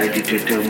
a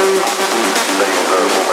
We're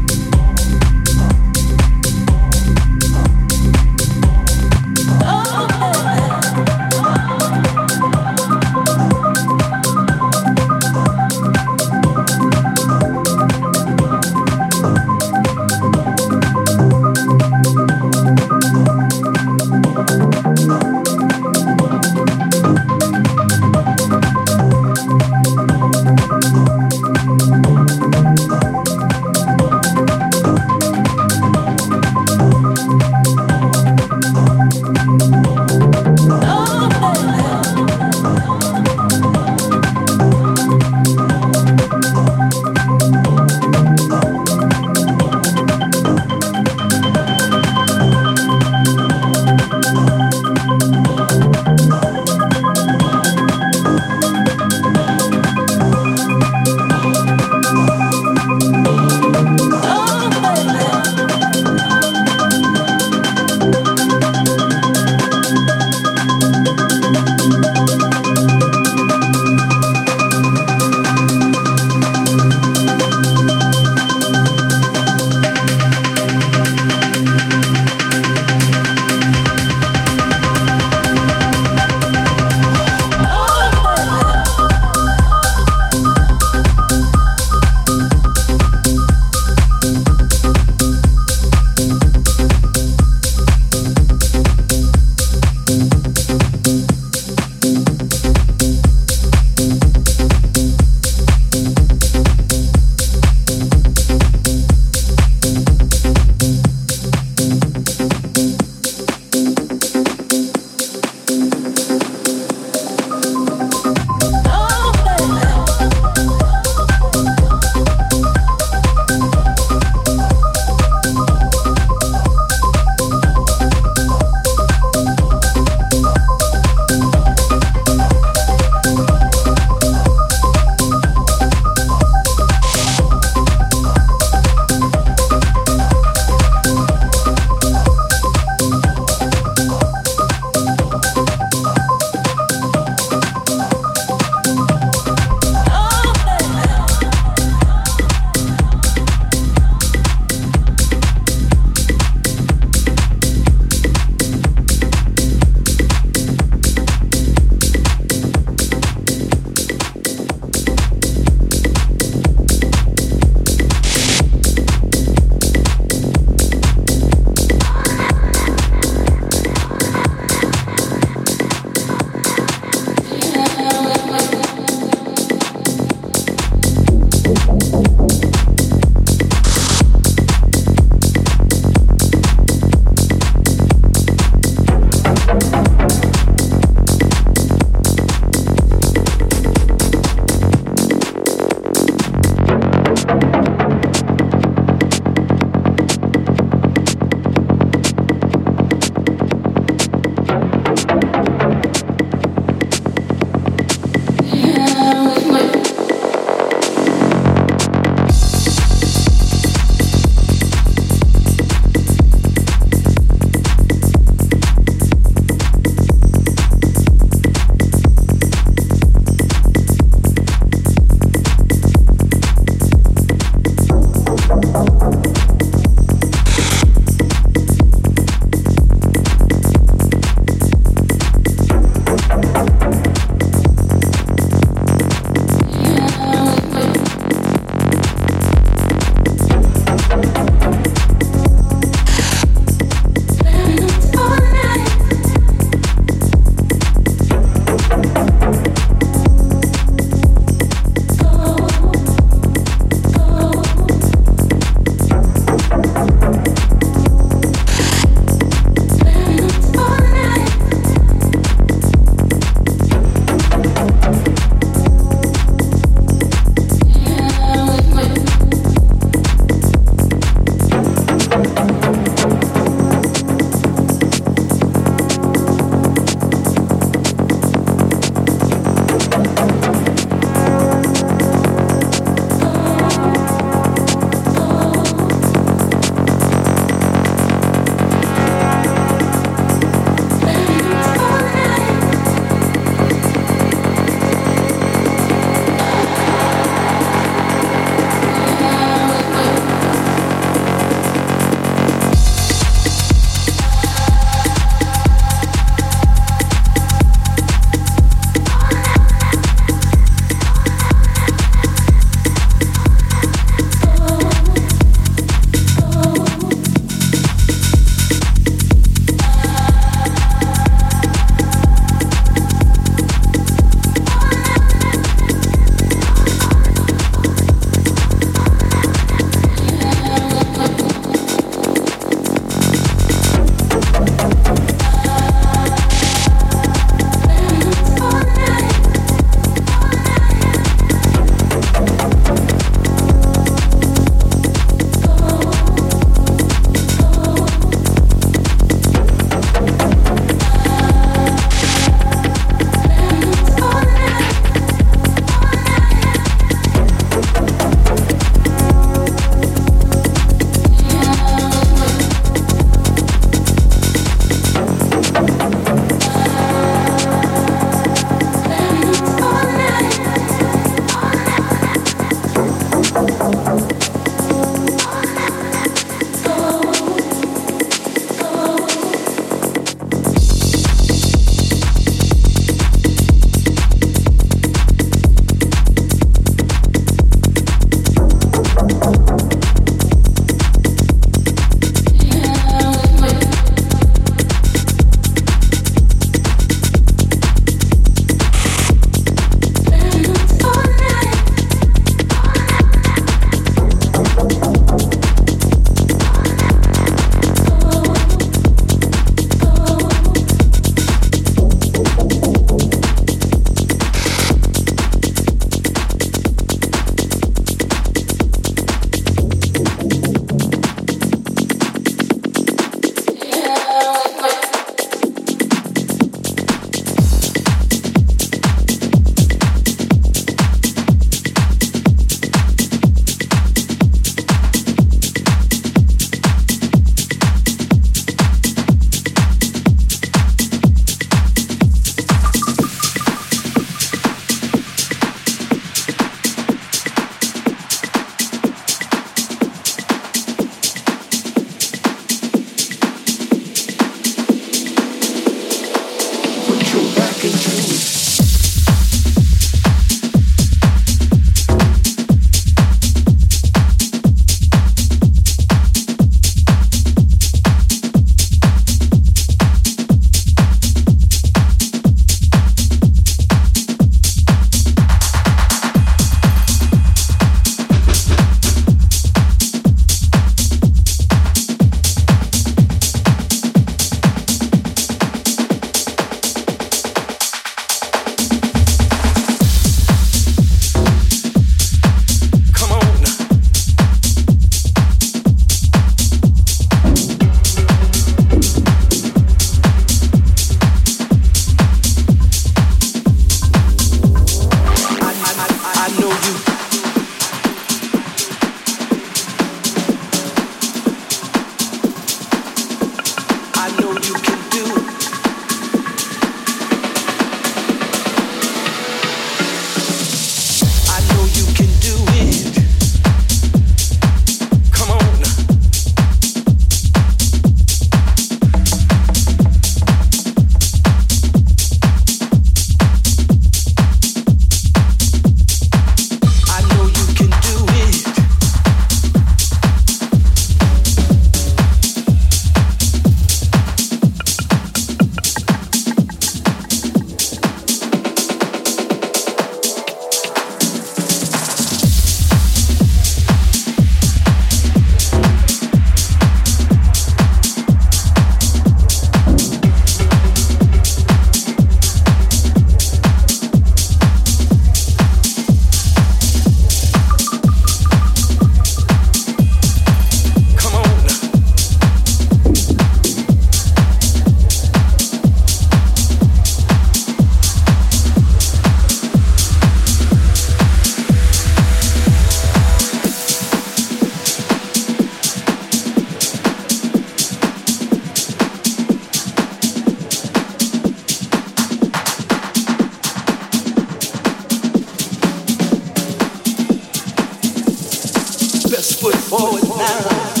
now.